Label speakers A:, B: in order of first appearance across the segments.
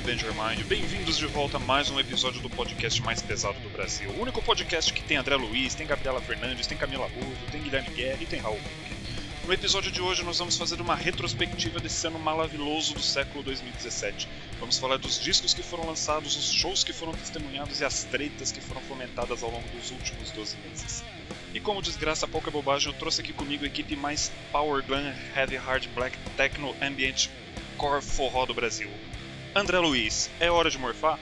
A: Headband Your Mind. Bem-vindos de volta a mais um episódio do podcast mais pesado do Brasil. O único podcast que tem André Luiz, tem Gabriela Fernandes, tem Camila Buzo, tem Guilherme Guerra e tem Raul No episódio de hoje nós vamos fazer uma retrospectiva desse ano maravilhoso do século 2017. Vamos falar dos discos que foram lançados, os shows que foram testemunhados e as tretas que foram fomentadas ao longo dos últimos 12 meses. E como desgraça pouca bobagem, eu trouxe aqui comigo a equipe mais Power Glam, Heavy Hard Black, Techno, Ambient, Core Forró do Brasil. André Luiz, é hora de morfar?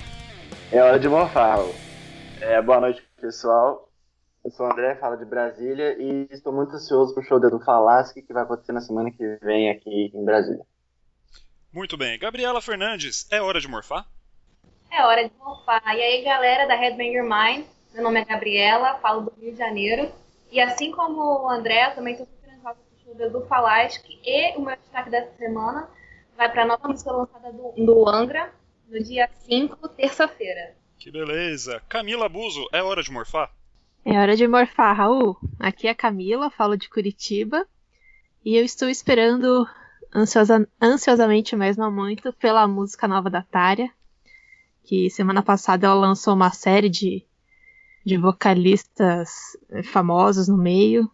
B: É hora de morfar. É, boa noite, pessoal. Eu sou o André, falo de Brasília e estou muito ansioso para o show do Falasque que vai acontecer na semana que vem aqui em Brasília.
A: Muito bem. Gabriela Fernandes, é hora de morfar?
C: É hora de morfar. E aí, galera da Headbang Your Mind, meu nome é Gabriela, falo do Rio de Janeiro. E assim como o André, eu também estou super ansiosa para o show do Falasque e o meu destaque dessa semana vai para a nova música lançada do, do Angra no dia 5, terça-feira.
A: Que beleza. Camila Buzo, é hora de morfar?
D: É hora de morfar, Raul. Aqui é a Camila, falo de Curitiba. E eu estou esperando ansiosa, ansiosamente, mas não muito, pela música nova da Tária. Que semana passada ela lançou uma série de, de vocalistas famosos no meio.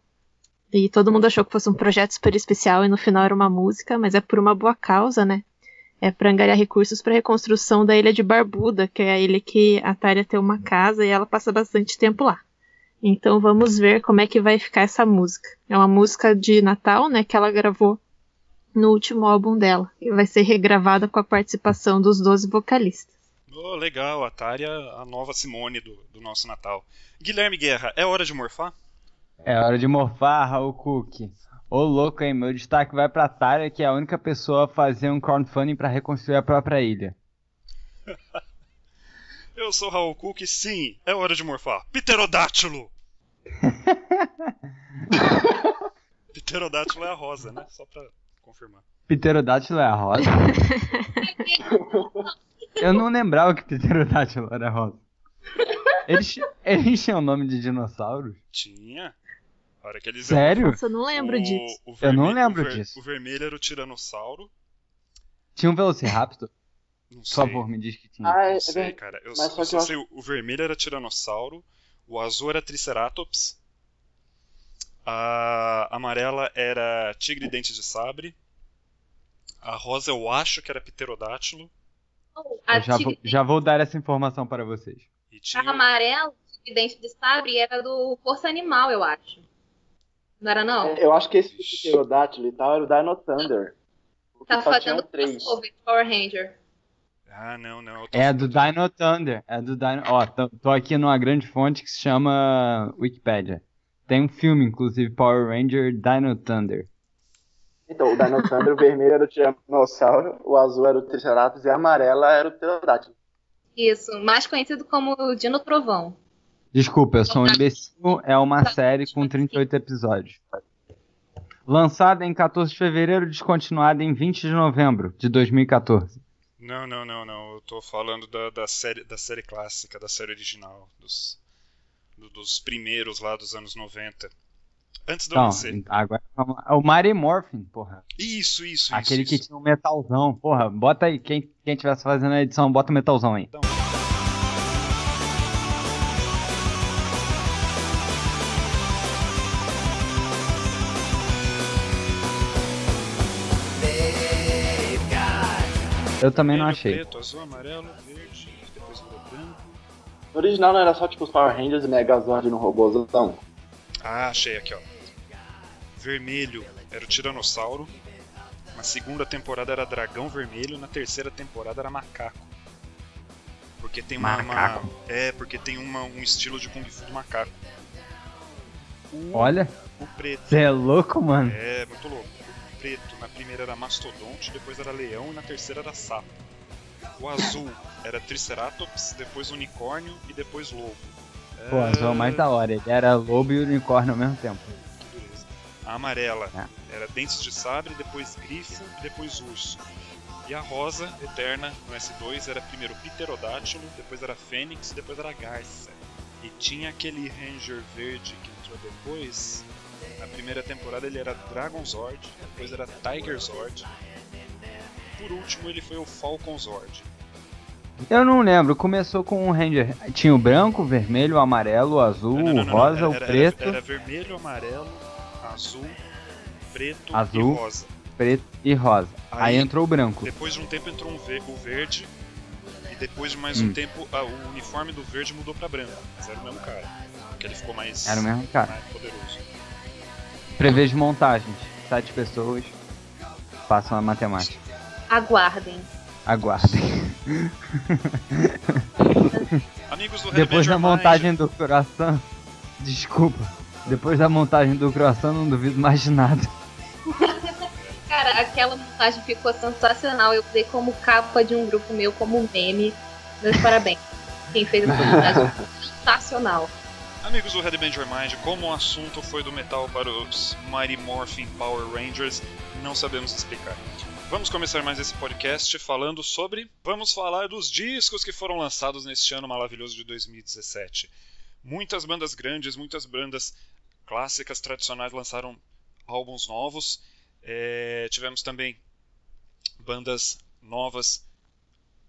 D: E todo mundo achou que fosse um projeto super especial e no final era uma música, mas é por uma boa causa, né? É para angariar recursos para a reconstrução da ilha de Barbuda, que é a ilha que a Tária tem uma casa e ela passa bastante tempo lá. Então vamos ver como é que vai ficar essa música. É uma música de Natal, né, que ela gravou no último álbum dela. E vai ser regravada com a participação dos 12 vocalistas.
A: Oh, legal, a Tária, a nova Simone do, do nosso Natal. Guilherme Guerra, é hora de morfar?
E: É hora de morfar, Raul Cook. Ô louco, hein? Meu destaque vai pra Tária, que é a única pessoa a fazer um crowdfunding para reconstruir a própria ilha.
A: Eu sou Raul Cook, sim, é hora de morfar. Pterodátilo! Pterodátilo é a rosa, né? Só pra confirmar.
E: Pterodátilo é a rosa? Eu não lembrava que pterodátilo era rosa. Eles, eles tinham nome de dinossauros?
A: Tinha. Hora que eles
E: Sério?
D: Nossa, eu não lembro
A: o,
D: disso.
A: o
E: Eu não
A: vermelho-
E: lembro
A: o ver-
E: disso.
A: O vermelho era o Tiranossauro.
E: Tinha um Velociraptor?
A: Não
E: Por
A: sei.
E: favor, me diz que tinha.
B: Ah, é,
A: Não
B: é
A: sei, cara. Eu,
B: Mas
A: só,
B: só
A: eu
B: que
A: só
B: eu
A: sei, o vermelho era Tiranossauro, o azul era Triceratops, a amarela era Tigre Dente de Sabre, a rosa eu acho que era Pterodátilo,
C: A
E: Eu já, vou, já vou dar essa informação para vocês.
A: Tinha...
C: a amarela, de dente de sabre, era do Força Animal, eu acho. Não era, não?
B: É, Eu acho que esse pterodátilo e tal era o Dino Thunder.
C: Tá fazendo
B: três.
C: de Power Ranger.
A: Ah, não, não.
E: É do Dino Thunder. É do Dino. Ó, tô, tô aqui numa grande fonte que se chama Wikipedia. Tem um filme, inclusive, Power Ranger Dino Thunder.
B: Então, o Dino Thunder, o vermelho era o Tiranossauro, o azul era o Triceratops e a amarela era o Pterodátilo.
C: Isso, mais conhecido como Dino Trovão.
E: Desculpa, eu sou um imbecil. É uma série com 38 episódios. Lançada em 14 de fevereiro, descontinuada em 20 de novembro de 2014.
A: Não, não, não, não. Eu tô falando da, da série, da série clássica, da série original, dos, do- dos primeiros lá dos anos 90. Antes de eu
E: Então,
A: nascer.
E: agora lá. O Mighty Morphin, porra.
A: Isso, isso,
E: Aquele
A: isso.
E: que
A: isso.
E: tinha um metalzão. Porra, bota aí. Quem, quem tivesse fazendo a edição, bota o metalzão aí. Eu também não achei.
A: Preto, azul, amarelo, verde, depois branco.
B: No original não era só tipo os Power Rangers e Megazord no robôzão.
A: Ah, achei aqui, ó. Vermelho era o Tiranossauro. Na segunda temporada era Dragão Vermelho. Na terceira temporada era Macaco. Porque tem uma. uma-
E: Macaco?
A: é, porque tem uma, um estilo de Kung Fu do macaco. O,
E: Olha,
A: o preto.
E: você é louco, mano.
A: É, muito louco. O preto, na primeira era Mastodonte, depois era Leão e na terceira era Sapo. O azul era Triceratops, depois Unicórnio e depois Lobo.
E: Pô, é o mais da hora. Ele era lobo e unicórnio ao mesmo tempo.
A: Que dureza. A amarela
E: É.
A: era Dentes de Sabre, depois Grifo e depois Urso. E a rosa, eterna, no S2, era primeiro Pterodátilo, depois era Fênix e depois era Garça. E tinha aquele Ranger verde que entrou depois. Na primeira temporada ele era Dragon Zord, depois era Tiger Zord. Por último ele foi o Falcon Zord.
E: Eu não lembro, começou com um Ranger. Tinha o branco, o vermelho, o amarelo, o azul,
A: Não, não,
E: o
A: não,
E: rosa,
A: não,
E: o
A: era-
E: preto,
A: Era, era vermelho, amarelo, azul, preto
E: Azul.
A: e rosa.
E: preto e rosa. Aí,
A: Aí-
E: entrou o branco.
A: Depois de um tempo entrou um ver- o verde. E depois de mais
E: Hum.
A: um tempo a- o uniforme do verde mudou pra branco. Mas era o mesmo cara. Porque ele ficou mais,
E: Era o mesmo cara.
A: mais poderoso.
E: Prevejo montagens. Sete pessoas. Façam a matemática.
C: Aguardem.
E: Aguardem.
A: Amigos do Red
E: Depois da
A: Mind,
E: montagem do coração. Desculpa. Depois da montagem do coração, não duvido mais de nada.
C: Cara, aquela montagem ficou sensacional. Eu usei como capa de um grupo meu, como meme. Meus parabéns. Quem fez essa montagem sensacional.
A: Amigos do Red Band Your Mind, como o assunto foi do metal para os Mighty Morphin Power Rangers, não sabemos explicar. Vamos começar mais esse podcast falando sobre. Vamos falar dos discos que foram lançados neste ano maravilhoso de 2017. Muitas bandas grandes, muitas bandas clássicas, tradicionais lançaram álbuns novos. É, tivemos também bandas novas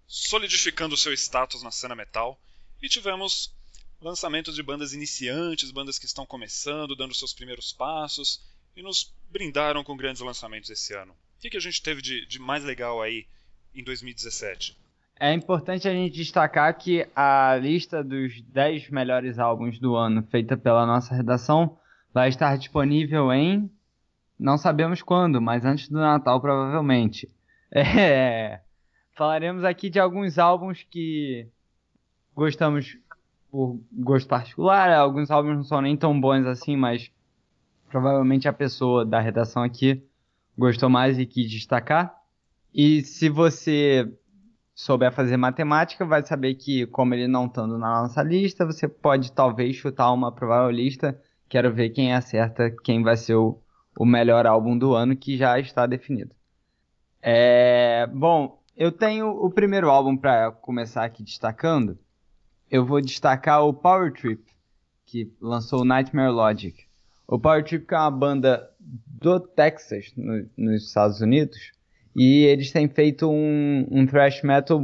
A: solidificando seu status na cena metal. E tivemos lançamentos de bandas iniciantes, bandas que estão começando, dando seus primeiros passos, e nos brindaram com grandes lançamentos esse ano. O que, que a gente teve de, de mais legal aí em 2017?
E: É importante a gente destacar que a lista dos 10 melhores álbuns do ano, feita pela nossa redação, vai estar disponível em. Não sabemos quando, mas antes do Natal, provavelmente. É, falaremos aqui de alguns álbuns que gostamos por gosto particular. Alguns álbuns não são nem tão bons assim, mas provavelmente a pessoa da redação aqui gostou mais e quis destacar. E se você souber fazer matemática, vai saber que, como ele não estando na nossa lista, você pode talvez chutar uma provável lista. Quero ver quem acerta quem vai ser o, o melhor álbum do ano, que já está definido. É, bom, eu tenho o primeiro álbum para começar aqui destacando. Eu vou destacar o Power Trip, que lançou o Nightmare Logic. O Power Trip é uma banda do Texas, no- nos Estados Unidos, e eles têm feito um, um thrash metal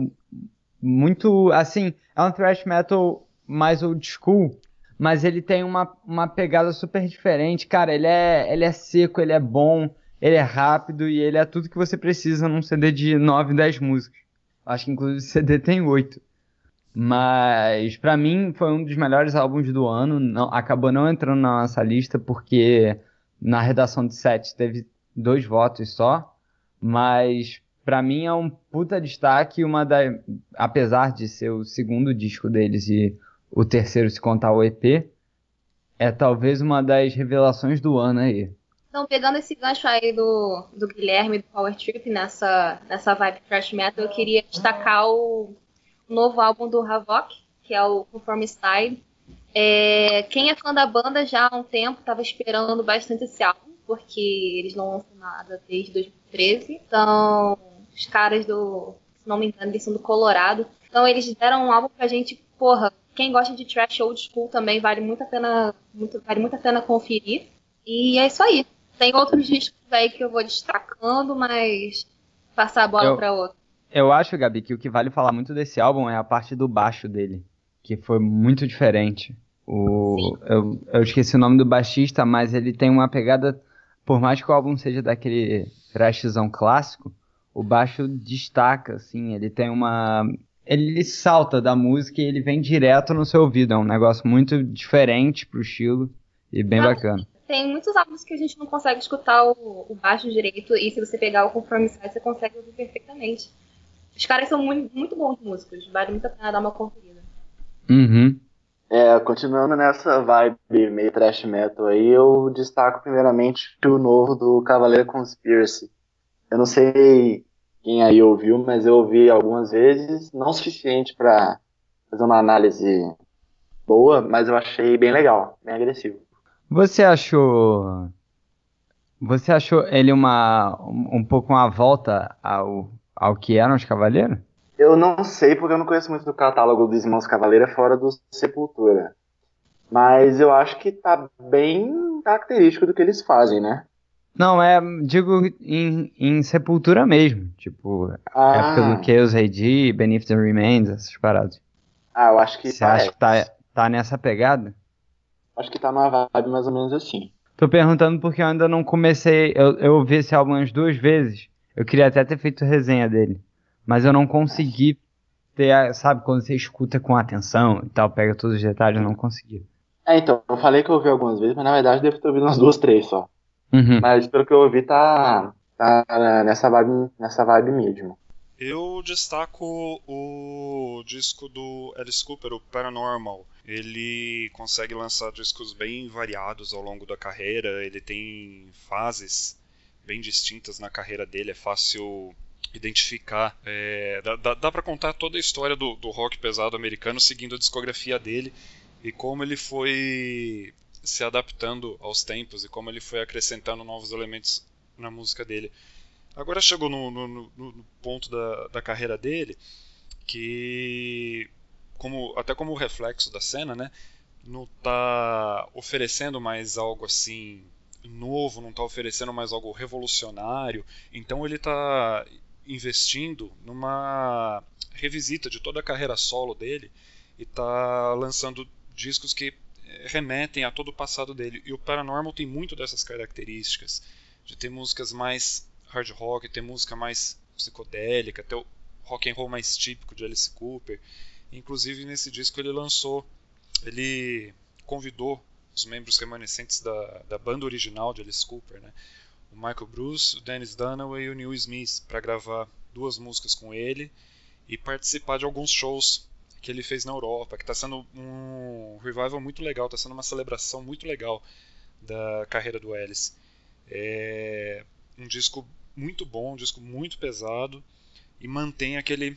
E: muito, assim, é um thrash metal mais old school, mas ele tem uma, uma pegada super diferente. Cara, ele é, ele é seco, ele é bom, ele é rápido e ele é tudo que você precisa num CD de 9, 10 músicas. Acho que inclusive o CD tem 8. Mas pra mim foi um dos melhores álbuns do ano. Não, acabou não entrando na nossa lista porque na redação de set teve dois votos só. Mas pra mim é um puta destaque. Uma da, apesar de ser o segundo disco deles e o terceiro se contar o EP, é talvez uma das revelações do ano aí.
C: Então, pegando esse gancho aí do, do Guilherme do Power Trip nessa, nessa vibe thrash metal, eu queria destacar o novo álbum do Havok, que é o Conform Style. É, quem é fã da banda já há um tempo estava esperando bastante esse álbum, porque eles não lançam nada desde 2013. Então, os caras do, se não me engano, eles são do Colorado. Então, eles deram um álbum pra gente, porra, quem gosta de trash old school também vale muito a pena, muito, vale muito a pena conferir. E é isso aí. Tem outros discos aí que eu vou destacando, mas passar a bola
E: Eu-
C: pra outro.
E: Eu acho, Gabi, que o que vale falar muito desse álbum é a parte do baixo dele, que foi muito diferente. O, eu, eu esqueci o nome do baixista, mas ele tem uma pegada, por mais que o álbum seja daquele thrashzão clássico, o baixo destaca, assim, ele tem uma... Ele salta da música e ele vem direto no seu ouvido, é um negócio muito diferente pro estilo e bem
C: Ah,
E: bacana.
C: Tem muitos álbuns que a gente não consegue escutar o, o baixo direito, e se você pegar o Conform Style, você consegue ouvir perfeitamente. Os caras são muito, muito bons músicos, vale muito a pena dar uma conferida.
E: Uhum.
B: É, continuando nessa vibe meio thrash metal aí, eu destaco primeiramente o novo do Cavaleiro Conspiracy. Eu não sei quem aí ouviu, mas eu ouvi algumas vezes, não o suficiente pra fazer uma análise boa, mas eu achei bem legal, bem agressivo.
E: Você achou. Você achou ele uma. um, um pouco uma volta ao, ao que eram os Cavaleiros?
B: Eu não sei porque eu não conheço muito do catálogo dos Irmãos Cavaleira fora do Sepultura. Mas eu acho que tá bem característico do que eles fazem, né?
E: Não, é, digo em, em Sepultura mesmo. Tipo,
B: Ah,
E: época do Chaos AD, Beneath the Remains, essas paradas.
B: ah, eu acho que
E: Você acha que
B: parece.
E: tá, tá nessa pegada?
B: Acho que tá numa vibe mais ou menos assim.
E: Tô perguntando porque eu ainda não comecei. Eu, eu ouvi esse álbum umas duas vezes. Eu queria até ter feito resenha dele. Mas eu não consegui ter, sabe, quando você escuta com atenção e tal, pega todos os detalhes, eu não consegui.
B: É, então, eu falei que eu ouvi algumas vezes, mas na verdade devo ter ouvido umas duas, três só.
E: Uhum.
B: Mas pelo que eu ouvi, tá, tá nessa vibe, nessa vibe mesmo.
A: Eu destaco o disco do Alice Cooper, o Paranormal. Ele consegue lançar discos bem variados ao longo da carreira, ele tem fases bem distintas na carreira dele, é fácil identificar. É, dá dá, dá para contar toda a história do, do rock pesado americano seguindo a discografia dele e como ele foi se adaptando aos tempos e como ele foi acrescentando novos elementos na música dele. Agora chegou no, no- no- ponto da, da carreira dele que, como, até como reflexo da cena, né, não tá oferecendo mais algo assim novo, não tá oferecendo mais algo revolucionário. Então ele tá investindo numa revisita de toda a carreira solo dele e tá lançando discos que eh, remetem a todo o passado dele. E o Paranormal tem muito dessas características, de ter músicas mais hard rock, ter música mais psicodélica, ter o rock and roll mais típico de Alice Cooper. Inclusive nesse disco ele lançou, ele convidou os membros remanescentes da, da banda original de Alice Cooper, né? O Michael Bruce, o Dennis Dunaway e o Neil Smith, para gravar duas músicas com ele e participar de alguns shows que ele fez na Europa, que está sendo um revival muito legal, está sendo uma celebração muito legal da carreira do Alice. É um disco muito bom, um disco muito pesado e mantém aquele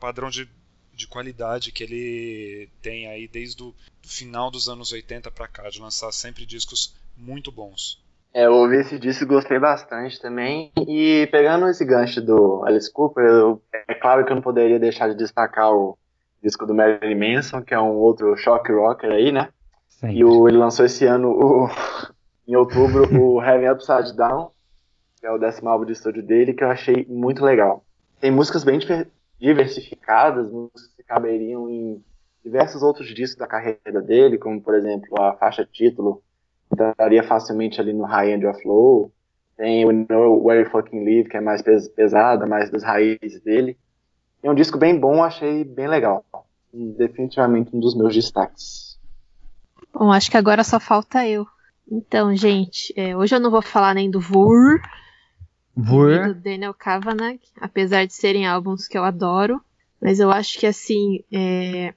A: padrão de, de qualidade que ele tem aí desde o final dos anos 80 para cá, de lançar sempre discos muito bons.
B: É, eu ouvi esse disco e gostei bastante também. E pegando esse gancho do Alice Cooper, eu- é claro que eu não poderia deixar de destacar o disco do Marilyn Manson, que é um outro shock rocker aí, né?
E: Sempre.
B: E o- ele lançou esse ano, o- em outubro, o Heaven Upside Down, que é o décimo álbum de estúdio dele, que eu achei muito legal. Tem músicas bem diver- diversificadas, músicas que caberiam em diversos outros discos da carreira dele, como, por exemplo, a faixa título, entraria facilmente ali no High End of Low. Tem o Know Where You Fucking Live, que é mais pes- pesada, mais das raízes dele. É um disco bem bom, achei bem legal. Definitivamente um dos meus destaques.
D: Bom, acho que agora só falta eu. Então, gente, é, hoje eu não vou falar nem do Vur, nem do
E: Vur.
D: Daniel Kavanagh, apesar de serem álbuns que eu adoro. Mas eu acho que, assim, é,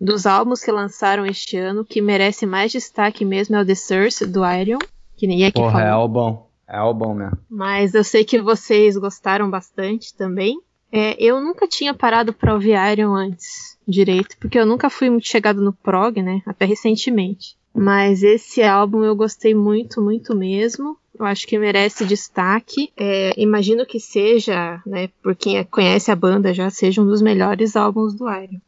D: dos álbuns que lançaram este ano, que merece mais destaque mesmo é o The Source, do Iron, que ninguém aqui
E: Porra, é
D: falou.
E: álbum. É álbum mesmo.
D: Mas eu sei que vocês gostaram bastante também. É, eu nunca tinha parado pra ouvir Iron antes, direito, porque eu nunca fui muito chegado no prog, né? Até recentemente. Mas esse álbum eu gostei muito, muito mesmo. Eu acho que merece destaque. É, imagino que seja, né, por quem conhece a banda já, seja um dos melhores álbuns do Iron.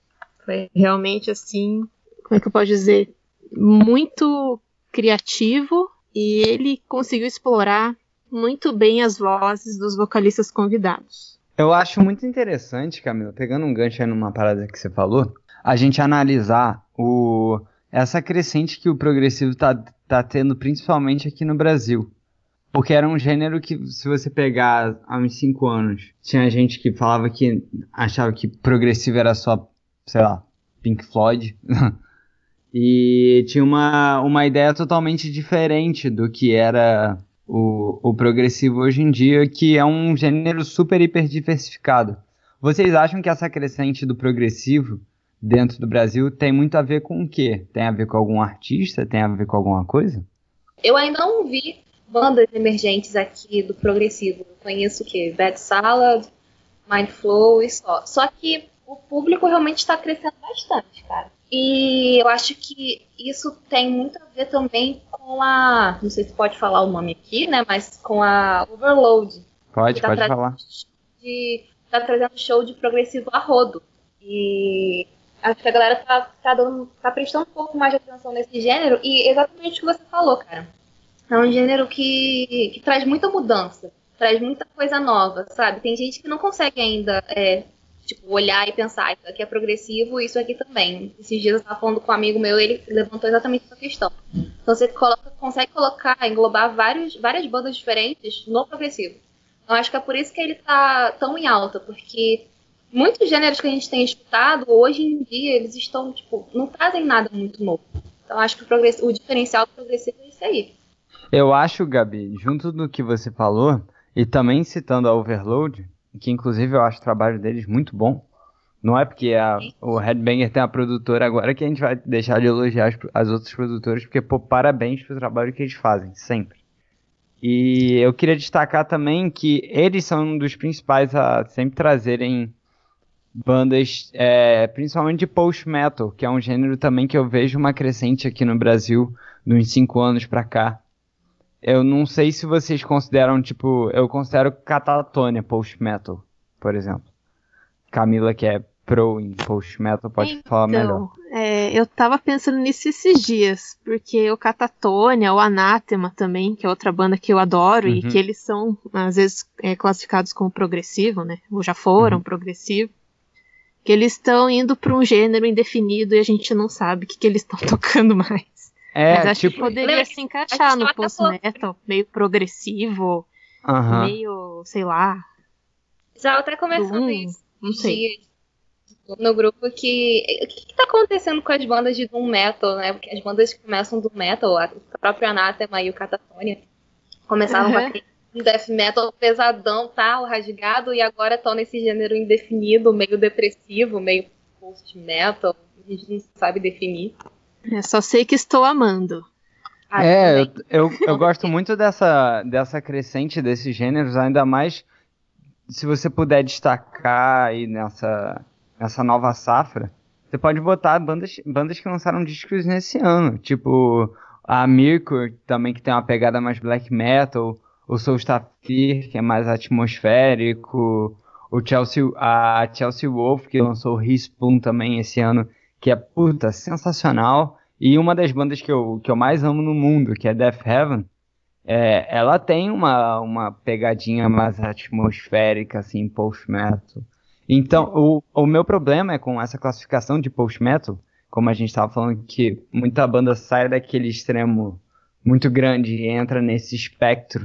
D: Foi realmente assim, como é que eu posso dizer? Muito criativo e ele conseguiu explorar muito bem as vozes dos vocalistas convidados.
E: Eu acho muito interessante, Camila, pegando um gancho aí numa parada que você falou, a gente analisar o, essa crescente que o progressivo tá, tá tendo, principalmente aqui no Brasil. Porque era um gênero que, se você pegar há uns 5 anos, tinha gente que falava que achava que progressivo era só, sei lá, Pink Floyd. e tinha uma, uma ideia totalmente diferente do que era o, o progressivo hoje em dia, que é um gênero super hiper diversificado. Vocês acham que essa crescente do progressivo dentro do Brasil tem muito a ver com o quê? Tem a ver com algum artista? Tem a ver com alguma coisa?
C: Eu ainda não vi bandas emergentes aqui do progressivo. Conheço o quê? Bad Salad, Mind Flow e só. Só que o público realmente está crescendo bastante, cara. E eu acho que isso tem muito a ver também com a. Não sei se pode falar o nome aqui, né? Mas com a Overload.
E: Pode,
C: tá
E: pode falar.
C: De, tá trazendo show de progressivo a rodo. E acho que a galera tá, tá, dando, tá prestando um pouco mais de atenção nesse gênero. E exatamente o que você falou, cara. É um gênero que, que traz muita mudança, traz muita coisa nova, sabe? Tem gente que não consegue ainda é, tipo, olhar e pensar, isso aqui é progressivo, isso aqui também. Esses dias eu estava falando com um amigo meu, ele levantou exatamente essa questão. Então você coloca, consegue colocar, englobar vários, várias bandas diferentes no progressivo. Então acho que é por isso que ele está tão em alta, porque muitos gêneros que a gente tem escutado, hoje em dia, eles estão, tipo, não trazem nada muito novo. Então acho que o, o diferencial do progressivo é isso aí.
E: Eu acho, Gabi, junto do que você falou, e também citando a Overload, que inclusive eu acho o trabalho deles muito bom. Não é porque a, o Headbanger tem uma produtora agora que a gente vai deixar de elogiar as, as outras produtoras, porque, pô, parabéns pelo trabalho que eles fazem, sempre. E eu queria destacar também que eles são um dos principais a sempre trazerem bandas, é, principalmente de post-metal, que é um gênero também que eu vejo uma crescente aqui no Brasil nos cinco anos pra cá. Eu não sei se vocês consideram, tipo, eu considero Catatonia post-metal, por exemplo. Camila, que é pro em post-metal, pode então, falar melhor.
D: É, eu tava pensando nisso esses dias, porque o Catatonia, o Anátema também, que é outra banda que eu adoro, uhum. e que eles são, às vezes, é, classificados como progressivo, né? Ou já foram uhum. progressivo. Que eles estão indo para um gênero indefinido e a gente não sabe o que, que eles estão tocando mais. É, Mas acho tipo... que poderia se encaixar no post-metal, meio progressivo, uhum. meio, sei lá.
C: Já até começando Doom, isso. Não sei. No grupo que. O que, que tá acontecendo com as bandas de Doom Metal, né? Porque as bandas que começam do Metal, a própria Anathema e o Catatonia, começavam uhum. com um death metal pesadão, tal, rasgado, e agora estão nesse gênero indefinido, meio depressivo, meio post-metal, a gente não sabe definir.
D: É só sei que estou amando.
E: Ah, é, eu, eu, eu, gosto muito dessa, dessa crescente desses gêneros, ainda mais se você puder destacar aí nessa, nessa nova safra. Você pode botar bandas, bandas que lançaram discos nesse ano, tipo a Mirkor, também que tem uma pegada mais black metal, o Soul Staffir, que é mais atmosférico, o Chelsea, a Chelsea Wolf, que lançou o Respawn também esse ano, que é puta sensacional. E uma das bandas que eu, que eu mais amo no mundo, que é Death Heaven, é, ela tem uma, uma pegadinha mais atmosférica, assim, post-metal. Então, o, o meu problema é com essa classificação de post-metal, como a gente estava falando, que muita banda sai daquele extremo muito grande e entra nesse espectro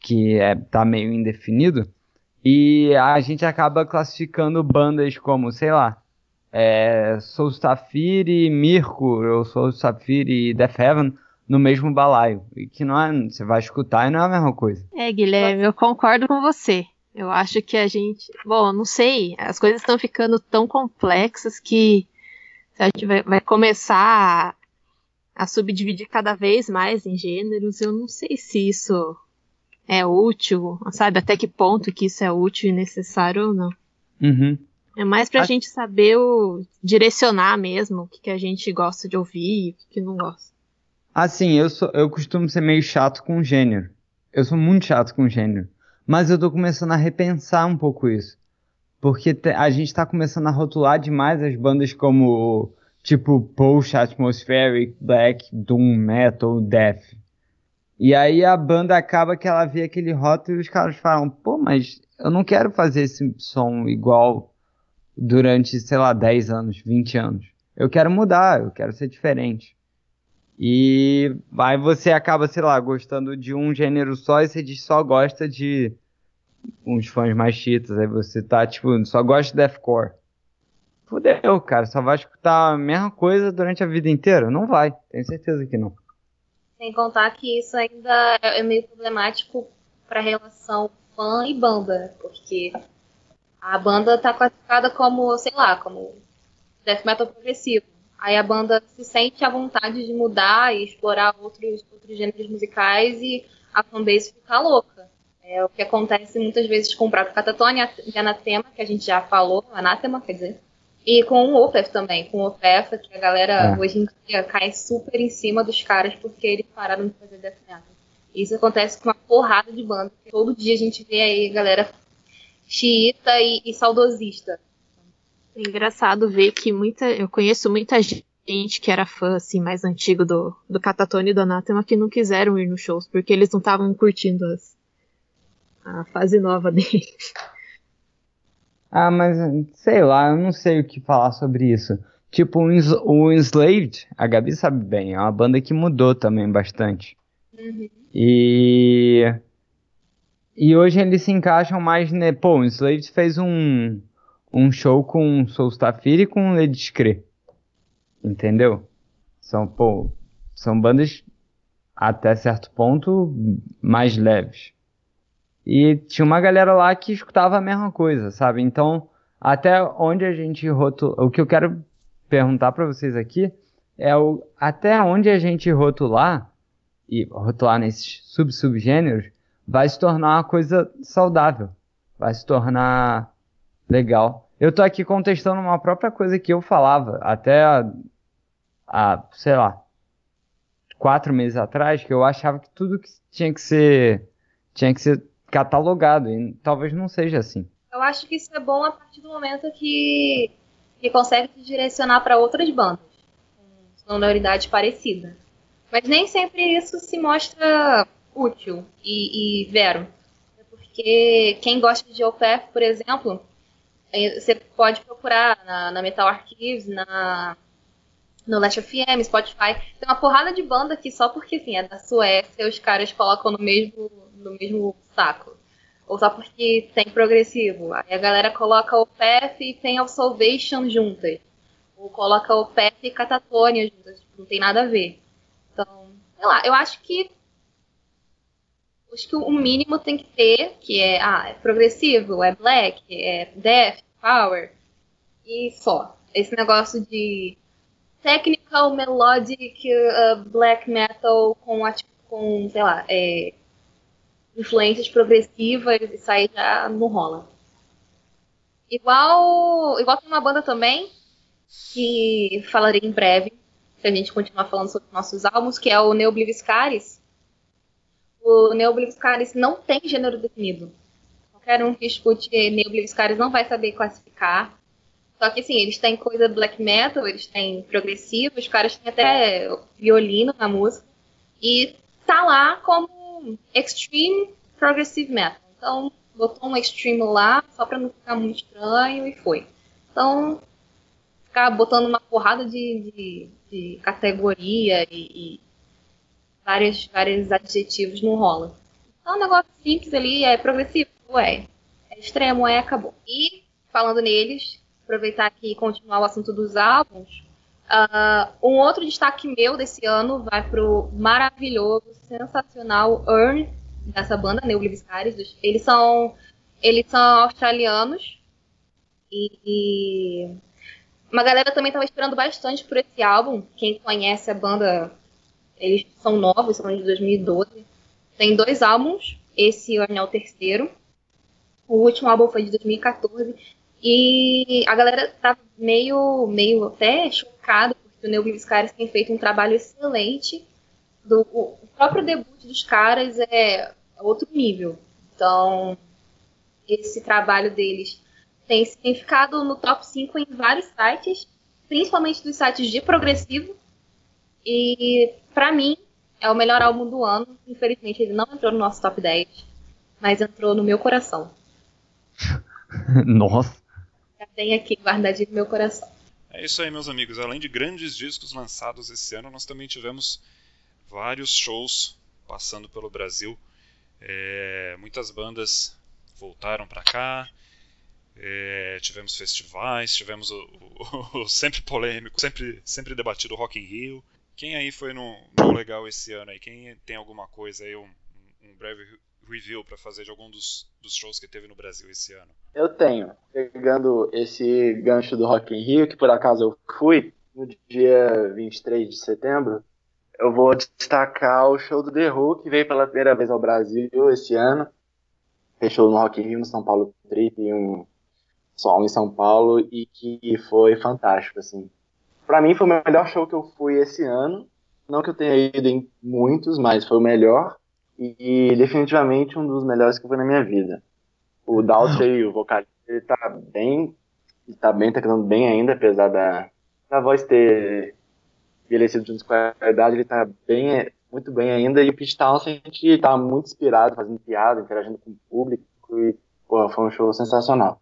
E: que é, tá meio indefinido, e a gente acaba classificando bandas como, sei lá, é, Soul Safiri, Mirko, ou Soul Safiri e Death Heaven no mesmo balaio. E que não é, você vai escutar e não é a mesma coisa.
D: É, Guilherme, eu concordo com você. Eu acho que a gente. Bom, não sei, as coisas estão ficando tão complexas que a gente vai, vai começar a, a subdividir cada vez mais em gêneros. Eu não sei se isso é útil, sabe? Até que ponto que isso é útil e necessário ou não.
E: Uhum.
D: É mais pra a... gente saber o direcionar mesmo o que, que a gente gosta de ouvir e o que, que não gosta.
E: Assim, eu, sou, eu costumo ser meio chato com gênero. Eu sou muito chato com gênero. Mas eu tô começando a repensar um pouco isso. Porque a gente tá começando a rotular demais as bandas como tipo Post Atmospheric, Black, Doom, Metal, Death. E aí a banda acaba que ela vê aquele rótulo e os caras falam, pô, mas eu não quero fazer esse som igual durante, sei lá, 10 anos, 20 anos. Eu quero mudar, eu quero ser diferente. E aí você acaba, sei lá, gostando de um gênero só e você diz só gosta de uns fãs mais chitas. Aí você tá, tipo, só gosta de deathcore. Fudeu, cara. Só vai escutar a mesma coisa durante a vida inteira? Não vai. Tenho certeza que não.
C: Sem contar que isso ainda é meio problemático pra relação fã e banda. Porque a banda está classificada como, sei lá, como death metal progressivo. Aí a banda se sente à vontade de mudar e explorar outros, outros gêneros musicais e a fanbase fica louca. É o que acontece muitas vezes com o próprio Catatonia e Anatema, que a gente já falou, Anatema, quer dizer, e com o Opeth também, com o Opeth, que a galera é. hoje em dia cai super em cima dos caras porque eles pararam de fazer death metal. Isso acontece com uma porrada de banda. Todo dia a gente vê aí galera xiita e, e saudosista.
D: É engraçado ver que muita, eu conheço muita gente que era fã, assim, mais antigo do, do Catatone e do Anathema que não quiseram ir nos shows, porque eles não estavam curtindo as, a fase nova deles.
E: Ah, mas sei lá, eu não sei o que falar sobre isso. Tipo, o Enslaved, a Gabi sabe bem, é uma banda que mudou também bastante.
C: Uhum.
E: E. E hoje eles se encaixam mais, né? Pô, o Enslaved fez um, um show com Soulstafir e com Lady Scree. Entendeu? São, pô, são bandas até certo ponto mais leves. E tinha uma galera lá que escutava a mesma coisa, sabe? Então, até onde a gente rotula. O que eu quero perguntar para vocês aqui é o até onde a gente rotular e rotular nesses sub-subgêneros vai se tornar uma coisa saudável, vai se tornar legal. Eu tô aqui contestando uma própria coisa que eu falava até a sei lá, quatro meses atrás, que eu achava que tudo que tinha que ser tinha que ser catalogado e talvez não seja assim.
C: Eu acho que isso é bom a partir do momento que, que consegue se direcionar para outras bandas com sonoridade parecida. Mas nem sempre isso se mostra útil e, e vero. Porque quem gosta de OPF, por exemplo, é, você pode procurar na, na Metal Archives, na, no Last FM, Spotify. Tem uma porrada de banda que só porque assim, é da Suécia, os caras colocam no mesmo, no mesmo saco. Ou só porque tem progressivo. Aí a galera coloca o PF e tem o Salvation juntas. Ou coloca o PF e Catatonia juntas. Tipo, não tem nada a ver. Então, sei lá, eu acho que acho que o mínimo tem que ter, que é, ah, é progressivo, é black, é death, power, e só. Esse negócio de technical, melodic, uh, black metal com, com sei lá, é, influências progressivas e sair já não rola. Igual, igual tem uma banda também, que falarei em breve, se a gente continuar falando sobre nossos álbuns, que é o Neobliviscaris. O Neobliviscaris não tem gênero definido. Qualquer um que escute Neobliviscaris não vai saber classificar. Só que assim, eles têm coisa black metal, eles têm progressivo, os caras têm até violino na música. E tá lá como Extreme Progressive Metal. Então, botou um Extreme lá, só pra não ficar muito estranho, e foi. Então, ficar botando uma porrada de, de, de categoria e, e vários, vários adjetivos não rola. Então, é um negócio simples ali, é progressivo, é. É extremo, é, acabou. E, falando neles, aproveitar aqui e continuar o assunto dos álbuns, uh, um outro destaque meu desse ano vai pro maravilhoso, sensacional Earn, dessa banda, Neobliviscaris. Eles são, eles são australianos e, e uma galera também estava esperando bastante por esse álbum. Quem conhece a banda, eles são novos, são de 2012. Tem dois álbuns, esse é o terceiro. O último álbum foi de 2014 e a galera tá meio, meio até chocada, porque o Neil Caras tem feito um trabalho excelente. Do, o próprio debut dos caras é outro nível. Então, esse trabalho deles tem significado no top 5 em vários sites, principalmente dos sites de progressivo. E, para mim, é o melhor álbum do ano. Infelizmente, ele não entrou no nosso top 10, mas entrou no meu coração.
E: Nossa!
C: Já tem aqui guardadinho no meu coração.
A: É isso aí, meus amigos. Além de grandes discos lançados esse ano, nós também tivemos vários shows passando pelo Brasil. É, muitas bandas voltaram para cá. É, tivemos festivais, tivemos o, o, o, sempre polêmico, sempre, sempre debatido Rock in Rio. Quem aí foi no, no legal esse ano aí? Quem tem alguma coisa aí, um, um breve review para fazer de algum dos, dos shows que teve no Brasil esse ano?
B: Eu tenho. Pegando esse gancho do Rock in Rio, que por acaso eu fui, no dia 23 de setembro, eu vou destacar o show do The Who, que veio pela primeira vez ao Brasil esse ano. Fechou no Rock in Rio, no São Paulo Trip, um solo em São Paulo, e que foi fantástico, assim. Pra mim foi o melhor show que eu fui esse ano. Não que eu tenha ido em muitos, mas foi o melhor. E, e definitivamente um dos melhores que eu fui na minha vida. O Daltrey, o vocalista, ele tá bem. Ele tá bem, tá cantando bem ainda, apesar da, da voz ter envelhecido junto com a idade, ele tá bem, muito bem ainda. E o Pete Townsend tá muito inspirado, fazendo piada, interagindo com o público. E, porra, foi um show sensacional.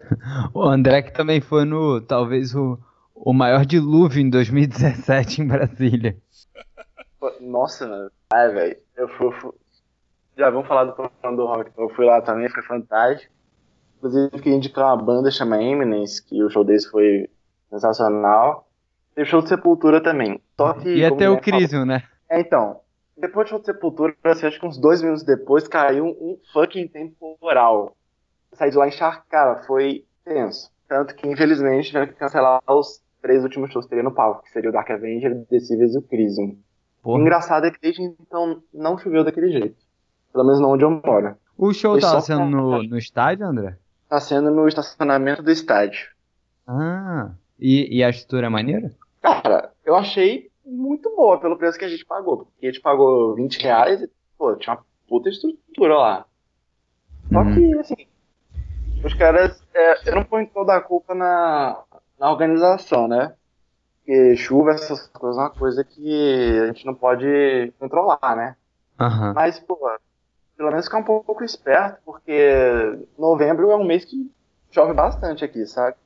E: O André que também foi no, talvez, o, o maior dilúvio em 2017 em Brasília.
B: Nossa, mano. Ai, velho. Eu fui, fui, Já vamos falar do plano do rock. Eu fui lá também, foi fantástico. Inclusive, queria indicar uma banda chama Eminence, que o show deles foi sensacional. Teve show de Sepultura também. Só que.
E: Ia ter o Crisium, né?
B: É, então. Depois do show de Sepultura, assim, acho que uns dois minutos depois, caiu um fucking temporal. Saí de lá encharcado, foi tenso. Tanto que, infelizmente, tiveram que cancelar os três últimos shows teria no palco, que seria o Dark Avenger, o Deceives e o Crisium.
E: Porra.
B: Engraçado é que desde então não choveu daquele jeito. Pelo menos não onde eu moro.
E: O show
B: só
E: sendo no, no estádio, André?
B: Tá sendo no estacionamento do estádio.
E: Ah, e, e a estrutura é maneira?
B: Cara, eu achei muito boa pelo preço que a gente pagou. Porque a gente pagou 20 reais e, pô, tinha uma puta estrutura lá. Só
E: Uhum.
B: que, assim, os caras. é, eu não ponho toda a culpa na, na organização, né? Porque chuva, essas coisas, é uma coisa que a gente não pode controlar, né?
E: Aham.
B: Mas, pô, pelo menos ficar um pouco esperto, porque novembro é um mês que chove bastante aqui, sabe?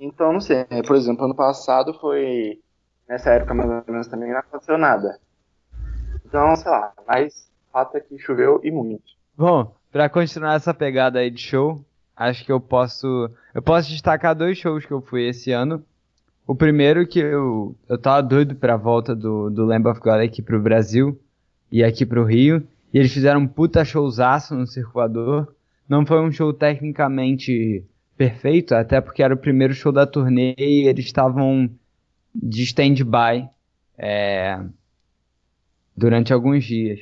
B: Então, não sei. Por exemplo, ano passado foi. Nessa época, mais ou menos, também não aconteceu nada. Então, sei lá, mas fato é que choveu e muito.
E: Bom, pra continuar essa pegada aí de show, acho que eu posso. Eu posso destacar dois shows que eu fui esse ano. O primeiro que eu, eu tava doido pra volta do, do Lamb of God aqui pro Brasil e aqui pro Rio. E eles fizeram um puta showzaço no circulador. Não foi um show tecnicamente perfeito, até porque era o primeiro show da turnê e eles estavam de stand-by é, durante alguns dias.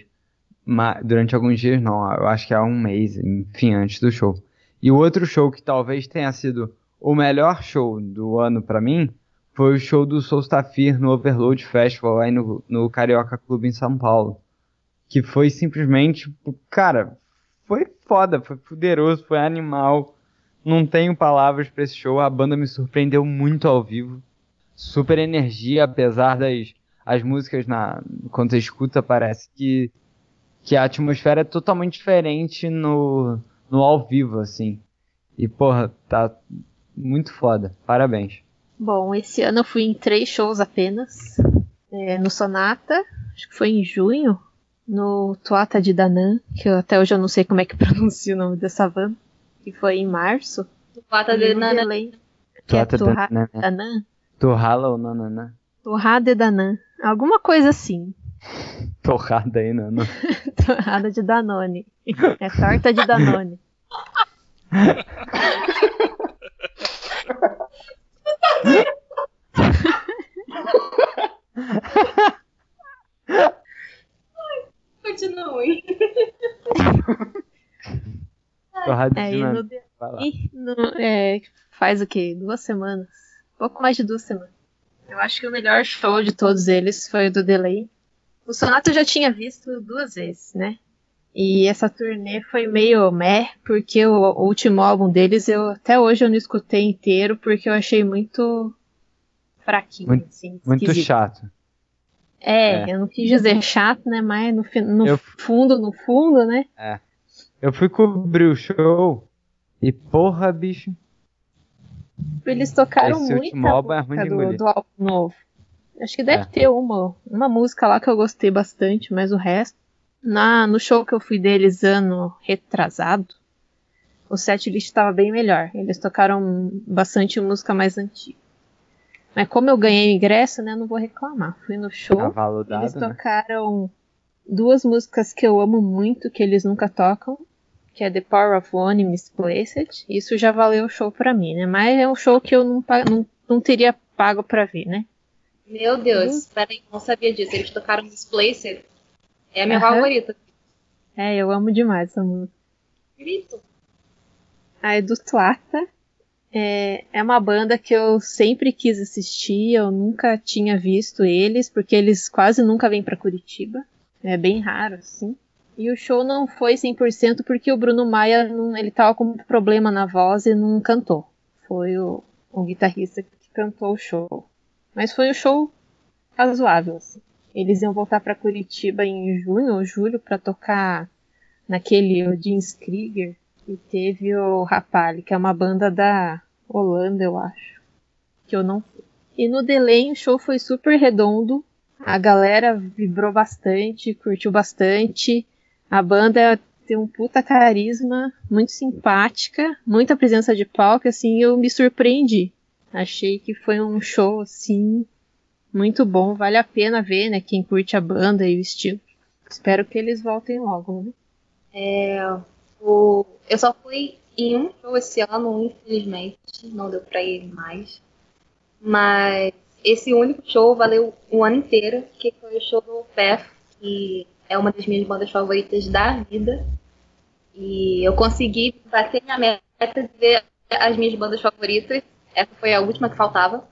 E: Durante alguns dias não, eu acho que há um mês, enfim, antes do show. E o outro show que talvez tenha sido o melhor show do ano pra mim foi o show do Soulstafir no Overload Festival aí no, no Carioca Clube em São Paulo. Que foi simplesmente, cara, foi foda, foi poderoso, foi animal. Não tenho palavras pra esse show, a banda me surpreendeu muito ao vivo. Super energia, apesar das as músicas na quando você escuta parece que que a atmosfera é totalmente diferente no, no ao vivo, assim. E, porra, tá muito foda. Parabéns.
D: Bom, esse ano eu fui em três shows apenas. É, no Sonata, acho que foi em junho. No Tuata de Danan, que eu- até hoje eu não sei como é que pronuncia o nome dessa banda. Que foi em março. E
C: de
D: que é
E: Tuata Dananã.
D: Danan.
E: Torrala ou nananã?
D: Torrada de Danan. Alguma coisa assim.
E: Torrada aí, não.
D: Torrada de Danone. É torta de Danone.
C: Continue.
E: Torrada
D: É,
E: de
D: e
E: lá.
D: e no- é, faz o quê? Duas semanas. Pouco mais de duas semanas. Eu acho que o melhor show de todos eles foi o do Delay. O Sonata eu já tinha visto duas vezes, né? E essa turnê foi meio meh, porque o, o último álbum deles eu até hoje eu não escutei inteiro, porque eu achei muito fraquinho,
E: Muito-
D: assim,
E: Muito chato.
D: É,
E: É.
D: eu não quis dizer chato, né? Mas no, no
E: Eu-
D: fundo, no fundo, né?
E: Eu fui cobrir o show e, porra, bicho.
D: Eles tocaram
E: Esse último álbum é ruim
D: do, do álbum novo. Acho que deve
E: É.
D: ter uma, uma música lá que eu gostei bastante, mas o resto. Na, no show que eu fui deles ano retrasado, o setlist estava bem melhor. Eles tocaram bastante música mais antiga. Mas como eu ganhei ingresso, né, eu não vou reclamar. Fui no show,
E: Cavalo
D: eles
E: dado, né?
D: tocaram duas músicas que eu amo muito, que eles nunca tocam, que é The Power of One e Misplaced. Isso já valeu o show pra mim, né? Mas é um show que eu não, não, não teria pago pra ver, né?
C: Meu Deus, peraí, não sabia disso. Eles tocaram Displaced. É a minha
D: Aham.
C: favorita.
D: É, eu amo demais essa música.
C: Grito.
D: A do Tuata é, é uma banda que eu sempre quis assistir, eu nunca tinha visto eles, porque eles quase nunca vêm pra Curitiba. É bem raro, assim. E o show não foi 100% porque o Bruno Maia, não, ele tava com um problema na voz e não cantou. Foi o, o guitarrista que cantou o show. Mas foi um show razoável. Assim. Eles iam voltar para Curitiba em junho ou julho para tocar naquele Odins Krieger e teve o Rapali, que é uma banda da Holanda, eu acho, que eu não fui. E no Delay o show foi super redondo, a galera vibrou bastante, curtiu bastante. A banda tem um puta carisma, muito simpática, muita presença de palco, assim, eu me surpreendi. Achei que foi um show, assim, muito bom, vale a pena ver, né, quem curte a banda e o estilo. Espero que eles voltem logo, né?
C: É, o, eu só fui em um show esse ano, infelizmente, não deu pra ir mais. Mas esse único show valeu um ano inteiro, que foi o show do Path, que é uma das minhas bandas favoritas da vida. E eu consegui bater minha meta de ver as minhas bandas favoritas. Essa foi a última que faltava.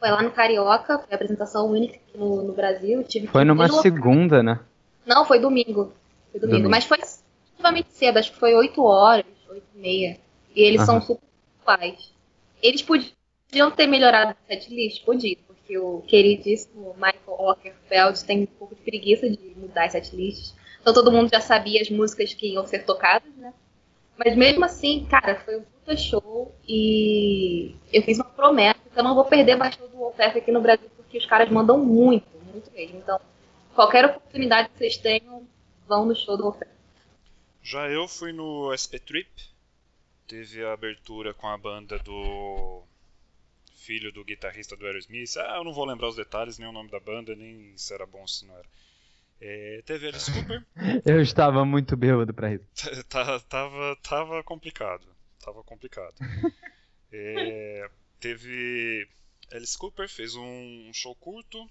C: Foi lá no Carioca, foi a apresentação única no, no Brasil. Tive
E: foi numa segunda, né?
C: Não, foi domingo. Foi domingo. domingo. Mas foi relativamente cedo, acho que foi 8 horas, 8 e meia. E eles uhum. são super pais. Eles podiam ter melhorado o setlist? Podiam que o queridíssimo Michael Ockerfeld tem um pouco de preguiça de mudar as setlists. Então todo mundo já sabia as músicas que iam ser tocadas, né? Mas mesmo assim, cara, foi puta show e eu fiz uma promessa que eu não vou perder mais show do Wolfpack aqui no Brasil porque os caras mandam muito, muito mesmo. Então, qualquer oportunidade que vocês tenham, vão no show do Wolfpack.
A: Já eu fui no SP Trip, teve a abertura com a banda do filho do guitarrista do Aerosmith. Ah, eu não vou lembrar os detalhes, nem o nome da banda, nem se era bom ou se não era. É, teve Alice Cooper.
E: eu estava muito bêbado pra isso.
A: tava, tava complicado. Tava complicado. é, teve Alice Cooper, fez um show curto.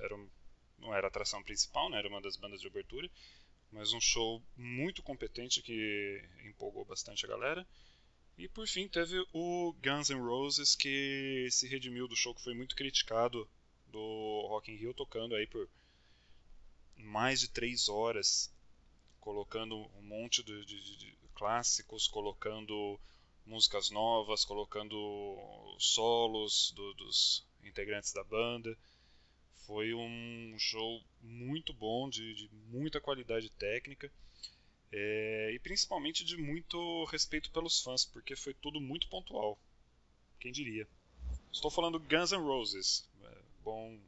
A: Era, não era a atração principal, né? era uma das bandas de abertura. Mas um show muito competente que empolgou bastante a galera. E por fim teve o Guns N' Roses que se redimiu do show que foi muito criticado do Rock in Rio tocando aí por mais de três horas, colocando um monte de, de, de clássicos, colocando músicas novas, colocando solos do, dos integrantes da banda. Foi um show muito bom, de, de muita qualidade técnica. É, e principalmente de muito respeito pelos fãs, porque foi tudo muito pontual. Quem diria? Estou falando Guns N' Roses. É bom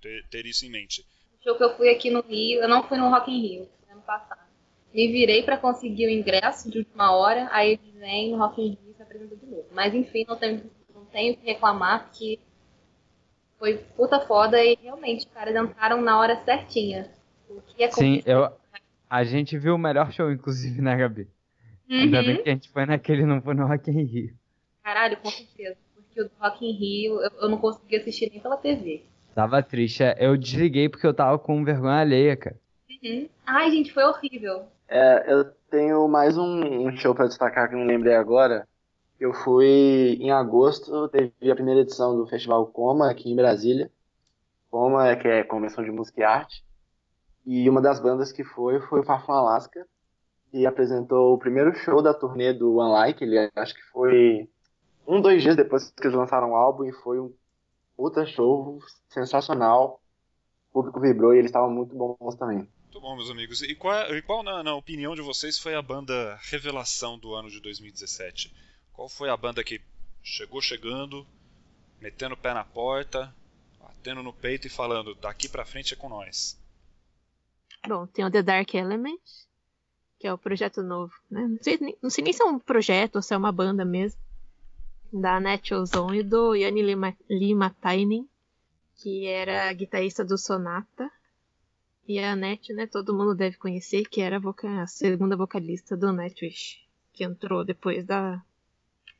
A: ter, ter, isso em mente.
C: O show que eu fui aqui no Rio, eu não fui no Rock in Rio, ano passado. Me virei para conseguir o ingresso de última hora, aí eles vêm no Rock in Rio e se apresentam de novo. Mas enfim, não tenho, não tenho que reclamar, porque foi puta foda e realmente os caras entraram na hora certinha. O que é
E: Sim, eu, a gente viu o melhor show, inclusive, né, Gabi? Uhum. Ainda bem que a gente foi naquele não foi no Rock in Rio.
C: Caralho, com certeza. Porque o Rock in Rio eu, eu não consegui assistir nem pela TV.
E: Tava triste. É, eu desliguei porque eu tava com vergonha alheia, cara.
C: Uhum. Ai, gente, foi horrível.
B: É, eu tenho mais um, show para destacar que eu não lembrei agora. Eu fui em agosto, teve a primeira edição do Festival Coma aqui em Brasília. Coma, que é Convenção de Música e Arte. E uma das bandas que foi foi o Fafon Alaska, que apresentou o primeiro show da turnê do Unlike. Ele acho que foi um, dois dias depois que eles lançaram o álbum e foi um puta show sensacional. O público vibrou e eles estavam muito bons também.
A: Muito bom, meus amigos. E qual, e qual na, na, opinião de vocês, foi a banda revelação do ano de 2017? Qual foi a banda que chegou chegando, metendo o pé na porta, batendo no peito e falando: daqui pra frente é com nós?
D: Bom, tem o The Dark Element, que é o projeto novo, né? Não sei, não sei nem se é um projeto ou se é uma banda mesmo. Da Natural Zone e do Yanni Lima, Lima Tainen, que era guitarrista do Sonata. E a Net, né, todo mundo deve conhecer, que era a, voca a segunda vocalista do Nightwish, que entrou depois da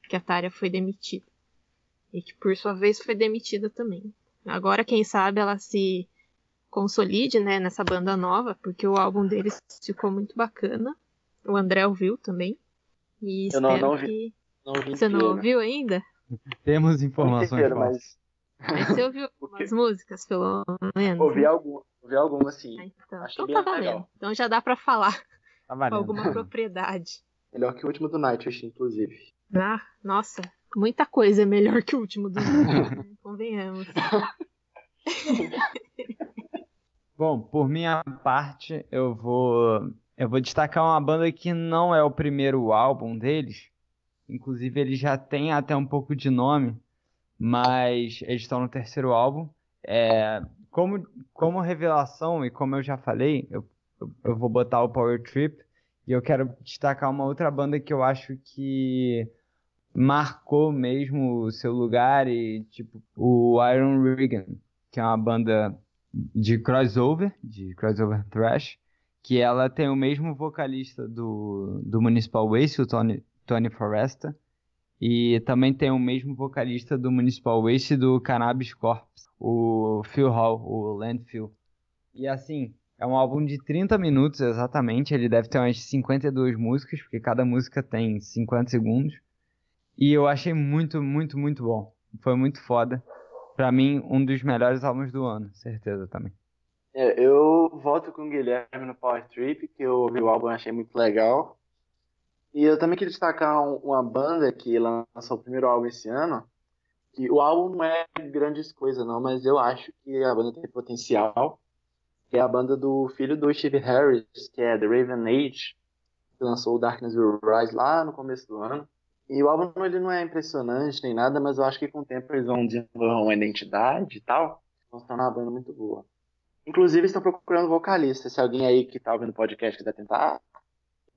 D: que a Tária foi demitida. E que por sua vez foi demitida também. Agora, quem sabe, ela se consolide, né, nessa banda nova, porque o álbum deles ficou muito bacana. O André ouviu também. E eu não, não vi. Que... Não vi você não ouviu ainda?
E: Temos informações inteiro, mas...
D: mas você ouviu algumas músicas, pelo menos?
B: Ouvi, algum, ouvi algumas, sim.
D: Ah, então, Achei então tá valendo. Legal. Então já dá pra falar tá com alguma propriedade.
B: Melhor que o último do Nightwish, inclusive.
D: Ah, nossa, muita coisa é melhor que o último do Nightwish, né? convenhamos.
E: Bom, por minha parte, eu vou eu vou destacar uma banda que não é o primeiro álbum deles. Inclusive, eles já têm até um pouco de nome, mas eles estão no terceiro álbum. É, como, como revelação, e como eu já falei, eu, eu vou botar o Power Trip. E eu quero destacar uma outra banda que eu acho que marcou mesmo o seu lugar e tipo o Iron Regan, que é uma banda de crossover, de crossover thrash, que ela tem o mesmo vocalista do, do Municipal Waste, o Tony, Tony Foresta, e também tem o mesmo vocalista do Municipal Waste do Cannabis Corps, o Phil Hall, o Landfill. E assim, é um álbum de 30 minutos exatamente, ele deve ter umas 52 músicas, porque cada música tem 50 segundos. E eu achei muito, muito, muito bom. Foi muito foda. Pra mim, um dos melhores álbuns do ano, certeza também.
B: É, eu volto com o Guilherme no Power Trip, que eu ouvi o álbum e achei muito legal. E eu também queria destacar um, uma banda que lançou o primeiro álbum esse ano. Que o álbum não é grandes coisas, não, mas eu acho que a banda tem potencial. Que é a banda do filho do Steve Harris, que é The Raven Age, que lançou o Darkness Will Rise lá no começo do ano. E o álbum ele não é impressionante nem nada, mas eu acho que com o tempo eles vão desenvolver uma identidade e tal. Vão se tornar uma banda muito boa. Inclusive, estão procurando vocalista. Se alguém aí que está ouvindo o podcast quiser tentar,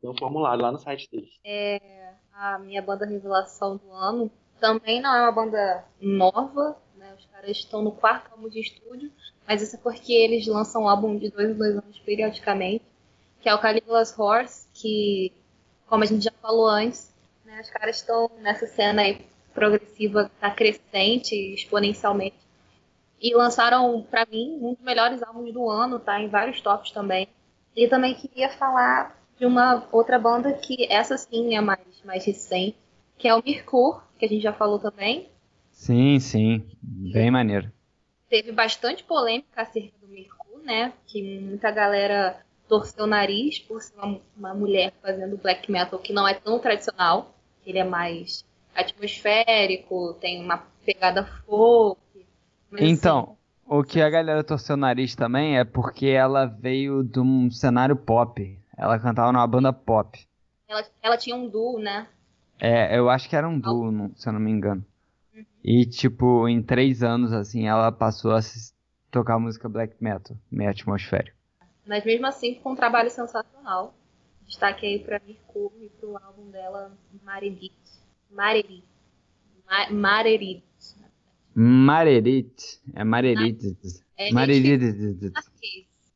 B: tem um formulário lá no site deles.
C: É, a minha banda revelação do ano também não é uma banda nova, né? Os caras estão no quarto álbum de estúdio, mas isso é porque eles lançam um álbum de dois em dois anos periodicamente, que é o Caligula's Horse, que, como a gente já falou antes, né, os caras estão nessa cena aí progressiva, tá crescente exponencialmente e lançaram, para mim, um dos melhores álbuns do ano, tá? Em vários tops também. E também queria falar de uma outra banda que essa sim é mais, mais recente, que é o Mirkur, que a gente já falou também.
E: Sim, sim. Bem maneiro.
C: Teve bastante polêmica acerca do Mirkur, né? Que muita galera torceu o nariz por ser uma, uma mulher fazendo black metal que não é tão tradicional. Ele é mais atmosférico, tem uma pegada folk,
E: mas, então, assim, o que a galera torceu o nariz também é porque ela veio de um cenário pop. Ela cantava numa banda pop.
C: Ela, ela tinha um duo, né?
E: É, eu acho que era um duo, se eu não me engano. Uhum. E, tipo, em três anos, assim, ela passou a tocar música black metal, meio atmosférico.
C: Mas mesmo assim, ficou um trabalho sensacional. Destaque aí pra Mercúrio e pro álbum dela, Marerit. Marerit. Marerit.
E: Marerit. É Marerit. É, Marerit.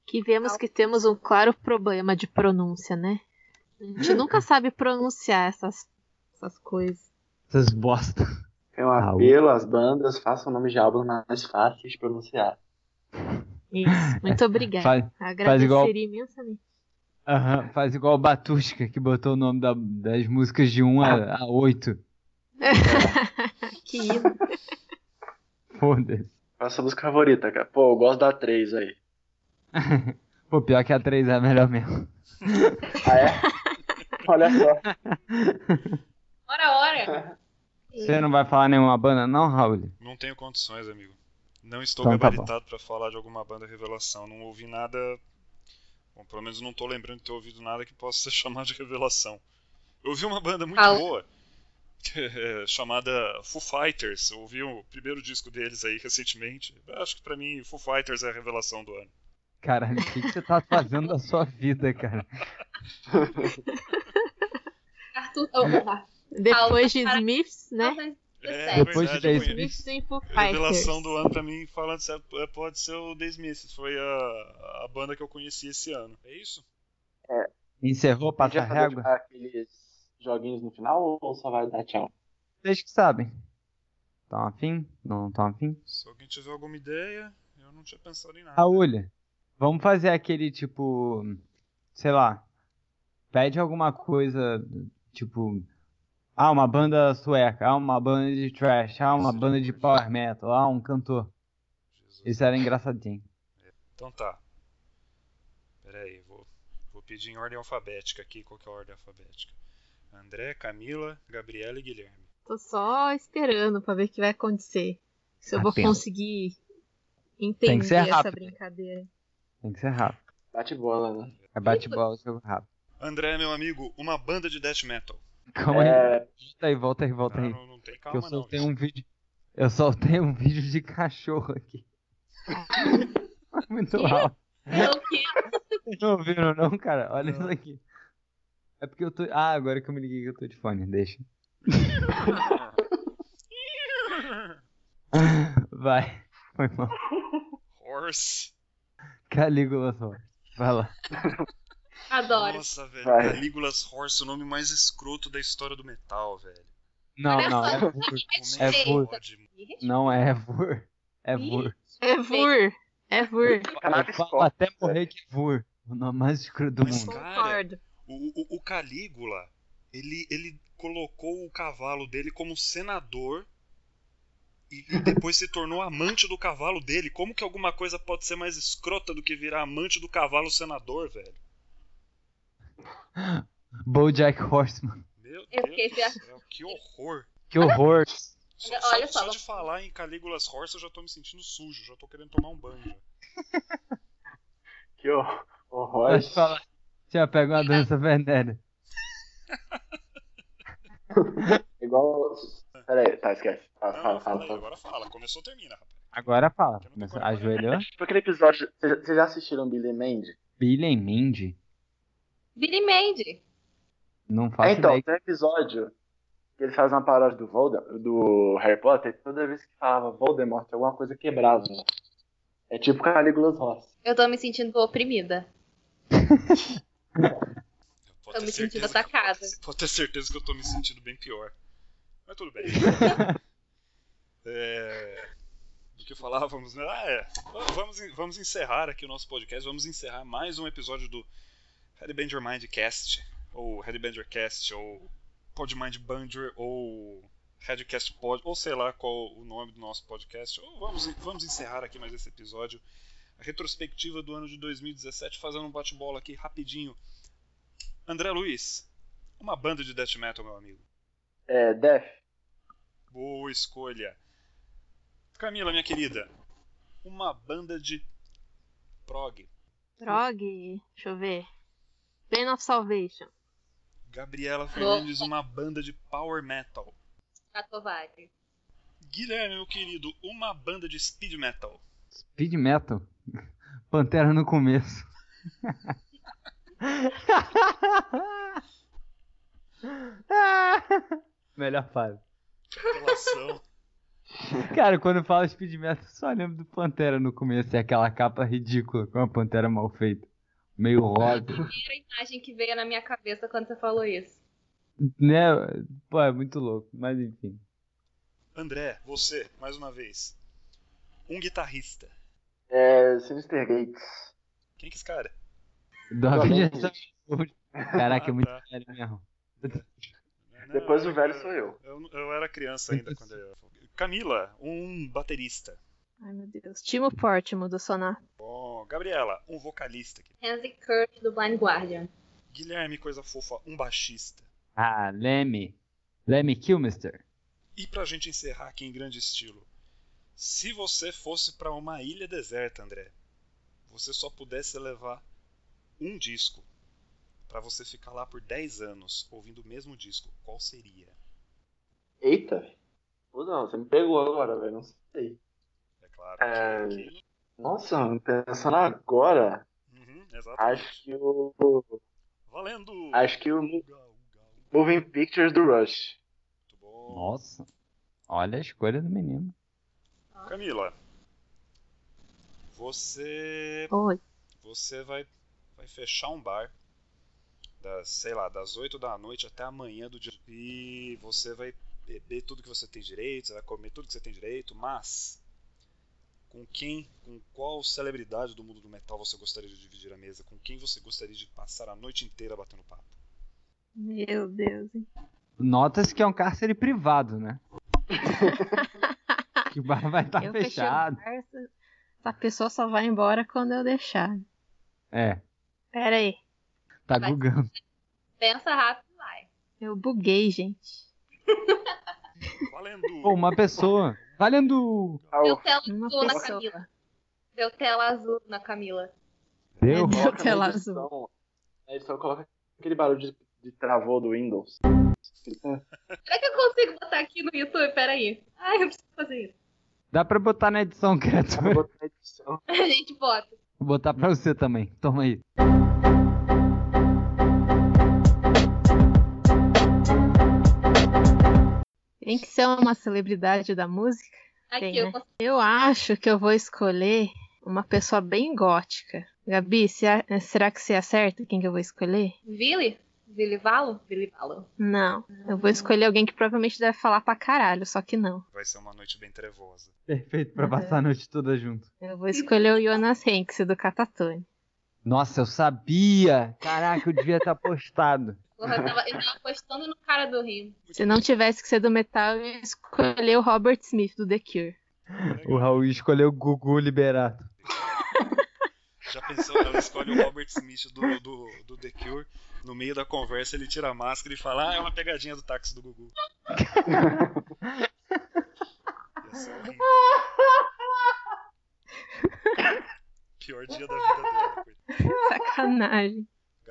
D: Que vemos que temos um claro problema de pronúncia, né? A gente nunca sabe pronunciar essas, essas coisas.
E: Essas bosta.
B: É um apelo às bandas, façam o nome de álbum mais fácil de pronunciar.
D: Isso, muito obrigada. Faz, Agradeceria faz igual... imensamente.
E: Uhum, faz igual o Batushka, que botou o nome da, das músicas de 1 a, a 8.
D: que hino.
E: Foda-se.
B: Qual a sua música favorita, cara? Pô, eu gosto da 3 aí.
E: Pô, pior que a 3 é a melhor mesmo.
B: ah, é? Olha só.
C: Ora, ora.
E: Você não vai falar nenhuma banda, não, Raul?
A: Não tenho condições, amigo. Não estou então, tá gabaritado tá para falar de alguma banda revelação. Não ouvi nada. Bom, pelo menos não estou lembrando de ter ouvido nada que possa ser chamado de revelação. Eu ouvi uma banda muito boa chamada Foo Fighters. Eu ouvi o primeiro disco deles aí recentemente. Acho que para mim Foo Fighters é a revelação do ano.
E: Caralho, o que, que você tá fazendo da sua vida, cara?
C: Arthur, oh,
D: Depois de Smiths, né?
A: É, Depois verdade, de The Smiths e Foo Fighters. A revelação do ano pra mim, falando sério, é, pode ser o The Smiths. Foi a, a banda que eu conheci esse ano. É isso?
B: É.
E: Encerrou, passa a régua?
B: Aqueles joguinhos no final ou só vai dar tchau?
E: Vocês que sabem. Estão afim? Não estão afim?
A: Se alguém tiver alguma ideia, eu não tinha pensado em nada.
E: Raul, vamos fazer aquele tipo. Sei lá. Pede alguma coisa, tipo. Ah, uma banda sueca, ah, uma banda de trash, ah, uma banda de power metal, ah, um cantor. Jesus. Isso era engraçadinho.
A: Então tá. Pera aí, vou, vou pedir em ordem alfabética aqui. Qual que é a ordem alfabética? André, Camila, Gabriela e Guilherme.
D: Tô só esperando para ver o que vai acontecer. Se eu vou conseguir entender
E: Tem que ser
D: essa
E: rápido.
D: brincadeira.
E: Tem que ser rápido.
B: Bate bola, né?
E: É bate-bola, jogo rápido.
A: André, meu amigo, uma banda de death metal.
E: Calma aí.
B: É,
E: Volta aí, volta aí, volta
A: Não,
E: aí.
A: não, não tem
E: Que eu
A: calma não.
E: soltei um vídeo. Eu soltei um vídeo de cachorro aqui. Muito alto.
C: É o quê?
E: Vocês não ouviram, não, cara? Olha
A: Não.
E: isso aqui. É porque eu tô. Ah, agora que eu me liguei que eu tô de fone, deixa. Vai. Foi mal.
A: Horse.
E: Calígula só. Vai lá.
C: Adoro.
A: Nossa, velho.
B: Vai.
A: Caligula's Horse, o nome mais escroto da história do metal, velho.
E: Não, não, é Vur. É Vur. Não é Vur. É Vur.
D: É Vur. É Vur.
E: Eu falo
B: Corp,
E: até morrer que é Vur. O nome mais escuro do
A: Mas,
E: mundo.
A: cara. O, o, o Calígula, ele, ele colocou o cavalo dele como senador e, e depois se tornou amante do cavalo dele. Como que alguma coisa pode ser mais escrota do que virar amante do cavalo senador, velho?
E: Bojack Horseman.
A: Meu
C: Eu
A: Deus do céu, que horror.
E: Que horror.
A: Só,
C: Olha
A: só-
C: só,
A: só de falar em Calígula's Horse eu já tô me sentindo sujo, já tô querendo tomar um banho. Já.
B: Que hor- horror.
E: Falar. Já pega uma dança venérea.
B: Igual. Pera aí, tá, esquece. Fala,
A: Não,
B: fala,
A: fala
B: fala.
A: aí,
B: fala.
A: agora fala. Começou, termina, rapaz.
E: Agora fala. Ajoelhou.
B: Tipo aquele episódio. Vocês já- assistiram Billy Mandy?
E: Billy and Mindy?
C: Billy Mandy.
E: Não faço
B: É, então,
E: ideia.
B: tem um episódio que ele faz uma paródia do, Voldemort, do Harry Potter e toda vez que falava Voldemort, alguma coisa quebrava. É tipo Caligula's Horse.
C: Eu tô me sentindo oprimida. Tô me sentindo atacada.
A: Pode ter certeza que eu tô me sentindo bem pior. Mas tudo bem. É... Do que falávamos, né? Ah, é. Vamos, vamos encerrar aqui o nosso podcast. Vamos encerrar mais um episódio do Headband Your Mind Cast, ou Headband Your Cast, ou Podmind Banger, ou Headcast Pod, ou sei lá qual o nome do nosso podcast. Ou vamos, vamos encerrar aqui mais esse episódio. A retrospectiva do ano de 2017, fazendo um bate-bola aqui rapidinho. André Luiz, uma banda de death metal, meu amigo.
B: É, Death.
A: Boa escolha. Camila, minha querida, uma banda de prog.
D: Prog. Deixa eu ver. Pain of Salvation.
A: Gabriela Fernandes, uma banda de power metal.
C: Catovagem.
A: Guilherme, meu querido, uma banda de speed metal.
E: Speed Metal. Pantera no começo. Melhor fase.
A: Relação.
E: Cara, quando eu falo Speed Metal, eu só lembro do Pantera no começo. É aquela capa ridícula com a Pantera mal feita. Meio rosa.
C: Primeira imagem que veio na minha cabeça quando você falou isso.
E: né? Pô, é muito louco. Mas enfim.
A: André, você, mais uma vez. Um guitarrista.
B: É, Sinister Gates.
A: Quem que é esse cara?
E: Do Avengers. Caraca, é muito
A: Ah, tá.
E: sério mesmo.
A: Não,
B: Depois
A: eu-
B: o velho sou eu.
A: Eu, eu era criança ainda quando eu. Camila, um baterista.
D: Ai, meu Deus. Timo Portimo, do Sonar.
A: Bom, Gabriela, um vocalista.
C: Hansi Kurt do Blind Guardian.
A: Guilherme, coisa fofa, um baixista.
E: Ah, Lemmy. Lemmy Kilmister.
A: E pra gente encerrar aqui em grande estilo. Se você fosse pra uma ilha deserta, André, você só pudesse levar um disco pra você ficar lá por 10 anos ouvindo o mesmo disco, qual seria?
B: Eita. Pô, não, você me pegou agora, velho. Não sei.
A: Claro.
B: É. Nossa, pensando agora,
A: Uhum,
B: acho que o.
A: Valendo!
B: Acho que o
A: Uga, uga, uga.
B: Moving Pictures do Rush.
A: Muito bom.
E: Nossa. Olha a escolha do menino.
A: Camila, você
D: Oi.
A: você vai, vai fechar um bar das, sei lá, das 8 da noite até amanhã do dia e você vai beber tudo que você tem direito, você vai comer tudo que você tem direito, mas com quem, com qual celebridade do mundo do metal você gostaria de dividir a mesa? Com quem você gostaria de passar a noite inteira batendo papo?
D: Meu Deus, hein?
E: Nota-se que é um cárcere privado, né? que o bar vai estar
D: o
E: fechado.
D: bar, essa, pessoa só vai embora quando eu deixar.
E: É,
D: Pera aí.
E: tá
C: Vai.
E: gugando.
C: Pensa rápido e vai.
D: Eu buguei, gente.
A: Valendo!
E: Pô, uma pessoa. Valendo!
C: Eu
B: o-
C: telo
D: Uma
C: tô na. Camila. Deu tela azul na Camila.
E: Deu?
D: Deu tela
B: edição, Na edição coloca aquele barulho de, de travou do Windows.
C: Será que eu consigo botar aqui no YouTube? Peraí. Ai, eu preciso fazer isso.
E: Dá pra botar na edição,
B: Dá pra
E: criatura.
B: botar na edição.
C: A gente bota.
E: Vou botar pra você também. Toma aí.
D: Tem que ser uma celebridade da música.
C: Aqui,
D: Tem,
C: eu
D: né?
C: consigo.
D: Eu acho que eu vou escolher uma pessoa bem gótica. Gabi, se a- será que você acerta quem que eu vou escolher?
C: Vili? Vili Valo? Vili Valo.
D: Não. Eu vou escolher alguém que provavelmente deve falar pra caralho, só que não.
A: Vai ser uma noite bem trevosa.
E: Perfeito pra passar a noite toda junto.
D: Eu vou escolher o Jonas Hanks do Catatone.
E: Nossa, eu sabia! Caraca, eu devia estar postado.
C: Porra, eu tava, eu tava apostando no cara do Rio.
D: Se não tivesse que ser do metal, eu ia escolher o Robert Smith do The Cure.
E: O Raul escolheu o Gugu Liberato.
A: Já pensou? Ela escolhe o Robert Smith do, do, do The Cure. No meio da conversa, ele tira a máscara e fala: Ah, é uma pegadinha do táxi do Gugu. Pior dia da vida dela. coitada.
D: Sacanagem.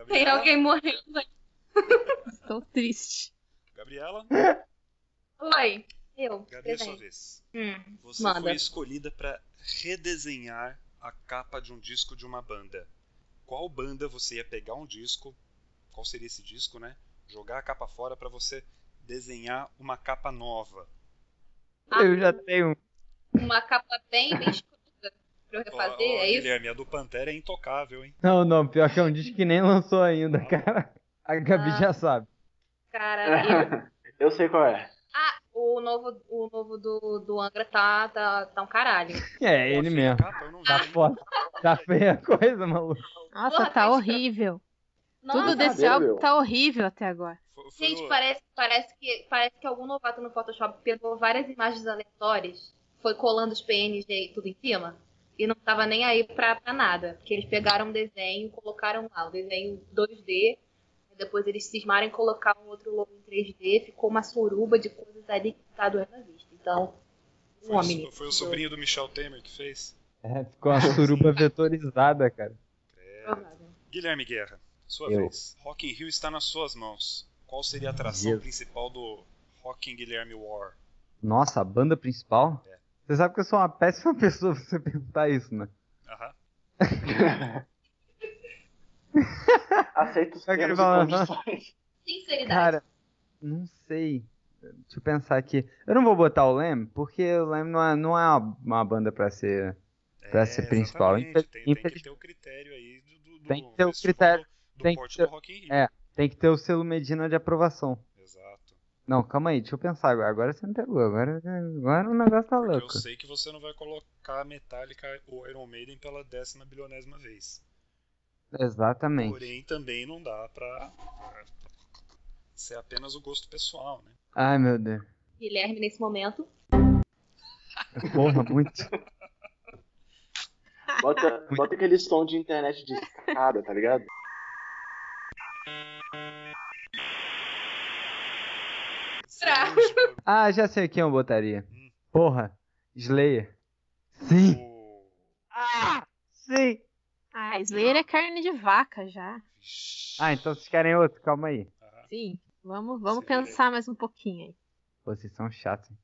C: Tem alguém morrendo aí.
D: Estou triste.
A: Gabriela?
C: Oi. Eu.
A: Gabi, é sua vez.
C: Hum,
A: Você
C: Manda.
A: foi escolhida para redesenhar a capa de um disco de uma banda. Qual banda você ia pegar um disco? Qual seria esse disco, né? Jogar a capa fora para você desenhar uma capa nova.
E: Eu já tenho.
C: uma capa bem, bem escura pra eu refazer,
A: Ó, ó,
C: é isso?
A: Guilherme, a do Pantera é intocável, hein?
E: Não, não, pior que é um disco que nem lançou ainda, cara. A Gabi
C: Ah.
E: já sabe.
C: Cara, eu-
B: Eu sei qual é.
C: Ah, o novo, o novo do, do Angra tá, tá, tá um caralho.
E: É, ele mesmo.
A: Vi,
E: Tá foda. Tá feia a coisa, maluco.
D: Nossa,
C: Porra,
D: tá
C: tá
D: horrível.
C: Nossa,
D: Tudo desse
B: meu
D: álbum tá horrível até agora.
A: Foi- foi
C: Gente, parece, parece, que, parece que algum novato no Photoshop pegou várias imagens aleatórias, foi colando os PNG e tudo em cima, e não tava nem aí pra, pra nada. Porque eles pegaram um desenho, colocaram lá, o desenho 2D, aí depois eles cismaram em colocar um outro logo em 3D, ficou uma suruba de coisas ali que tá doendo a vista. Então, um
A: foi,
C: homem.
A: o- foi o sobrinho do Michel Temer que fez.
E: É, ficou uma suruba vetorizada, cara.
C: Provável.
A: Guilherme Guerra, sua
E: Eu.
A: vez. Rock in Rio está nas suas mãos. Qual seria a atração
E: Jesus.
A: principal do Rock in Guilherme War?
E: Nossa, a banda principal?
A: É.
E: Você sabe que eu sou uma péssima pessoa pra você perguntar isso, né?
A: Aham.
B: Aceito os termos e condições.
C: Sinceridade.
E: Cara, não sei. Deixa eu pensar aqui. Eu não vou botar o Lem, porque o Lem não é, não é uma, uma banda pra ser. Pra ser principal.
A: É. Tem, tem que ter o critério aí do, do,
E: Tem que ter o critério.
A: do, do
E: Tem que
A: porte
E: ter-
A: do Rock in Rio.
E: É. Tem que ter o selo Medina de aprovação.
A: Exato.
E: Não, calma aí, deixa eu pensar agora. Agora você me pegou. Agora, agora o negócio tá
A: Porque
E: louco.
A: eu sei que você não vai colocar a Metallica ou Iron Maiden pela décima bilionésima vez.
E: Exatamente.
A: Porém, também não dá pra pra ser apenas o gosto pessoal, né?
E: Ai, meu Deus.
C: Guilherme, nesse momento.
E: Porra, muito.
B: Bota, bota aquele som de internet de escada, tá ligado?
E: Ah, já sei quem eu botaria.
A: Hum.
E: Porra, Slayer. Sim. Ah, sim.
D: Ah, Slayer é carne de vaca já.
E: Ah, então vocês querem outro? Calma aí.
A: Ah,
D: Sim. Vamos, vamos
A: Sim.
D: pensar mais um pouquinho aí.
E: Pô, Vocês são chatos. hein?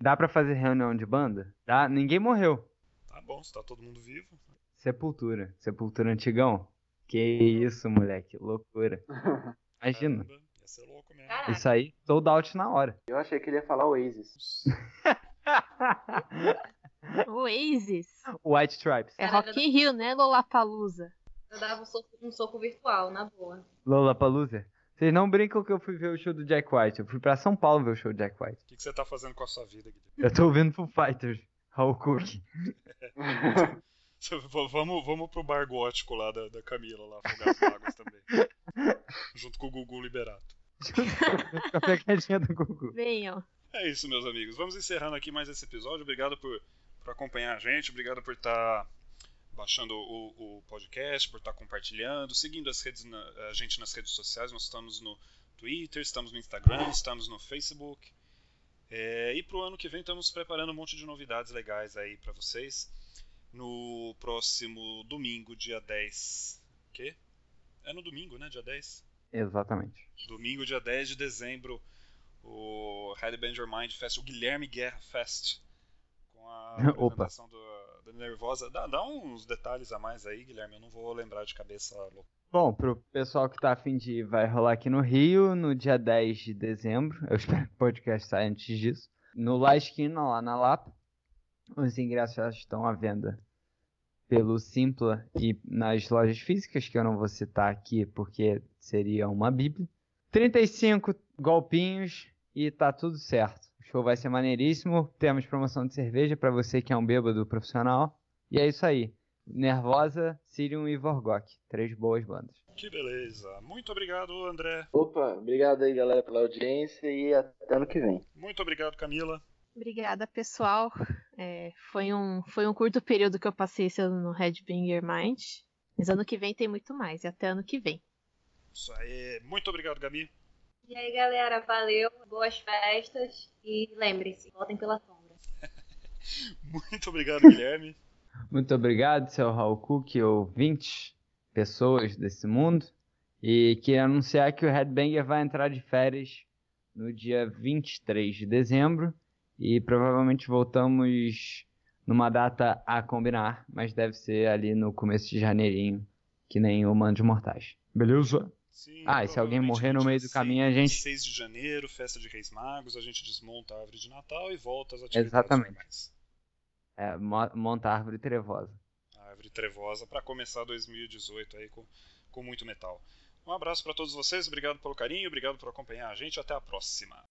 E: Dá pra fazer reunião de banda? Dá? Ninguém morreu.
A: Tá bom, se tá todo mundo vivo.
E: Sepultura. Sepultura antigão? Que isso, moleque. Loucura. Imagina.
A: Caramba, ia ser louco mesmo.
C: Caraca.
E: Isso aí, sold out na hora.
B: Eu achei que ele ia falar Oasis.
D: Oasis.
E: White Stripes.
D: É Rock in Rio, né, Lollapalooza?
C: Eu dava um soco, um soco virtual, na boa.
E: Lollapalooza. Vocês não brincam que eu fui ver o show do Jack White. Eu fui pra São Paulo ver o show do Jack White.
A: O que, que você tá fazendo com a sua vida, Guilherme?
E: Eu tô ouvindo Foo Fighters. Raul Cook.
A: V- Vamos, vamos pro bar gótico lá da, da Camila, lá, afogar as águas também. Junto com o Gugu Liberato.
E: Com a pegadinha do Gugu.
D: Venham.
A: É isso, meus amigos. Vamos encerrando aqui mais esse episódio. Obrigado por, por acompanhar a gente. Obrigado por estar baixando o, o podcast, por estar compartilhando, seguindo as redes na- a gente nas redes sociais. Nós estamos no Twitter, estamos no Instagram, estamos no Facebook. É, e pro ano que vem estamos preparando um monte de novidades legais aí para vocês. no próximo domingo, dia 10. Quê? É no domingo, né? Dia 10?
E: Exatamente.
A: Domingo, dia 10 de dezembro, o Headbanger Mind Fest, o Guilherme Guerra Fest. A apresentação do, do Nervosa. Dá, dá uns detalhes a mais aí, Guilherme. Eu não vou lembrar de cabeça louca.
E: Bom, pro pessoal que tá afim de ir, vai rolar aqui no Rio, no dia 10 de dezembro. Eu espero que o podcast saia antes disso. No La Esquina, lá na Lapa. Os ingressos já estão à venda pelo Simpla e nas lojas físicas, que eu não vou citar aqui porque seria uma bíblia. 35 golpinhos e tá tudo certo. O show vai ser maneiríssimo. Temos promoção de cerveja para você que é um bêbado profissional. E é isso aí. Nervosa, Sirium e Vorgok. Três boas bandas.
A: Que beleza. Muito obrigado, André.
B: Opa, obrigado aí, galera, pela audiência e até ano que vem.
A: Muito obrigado, Camila.
D: Obrigada, pessoal. É, foi, um, foi um curto período que eu passei esse ano no Headbanger Mind. Mas ano que vem tem muito mais. E até ano que vem.
A: Isso aí. Muito obrigado, Gabi.
C: E aí, galera, valeu, boas festas e lembre-se, voltem pela sombra.
A: Muito obrigado, Guilherme.
E: Muito obrigado, seu Raul Cook, ouvintes, pessoas desse mundo. E queria anunciar que o Headbanger vai entrar de férias no dia 23 de dezembro. E provavelmente voltamos numa data a combinar, mas deve ser ali no começo de janeirinho, que nem o Mano de Mortais. Beleza?
A: Sim,
E: Ah, e se alguém morrer no meio do caminho, a gente-
A: 6 de janeiro, festa de Reis Magos, a gente desmonta a árvore de Natal e volta às atividades
E: Exatamente.
A: normais.
E: É, mo- monta a árvore trevosa.
A: A árvore trevosa para começar 2018 aí com, com muito metal. Um abraço para todos vocês, obrigado pelo carinho, obrigado por acompanhar a gente, até a próxima.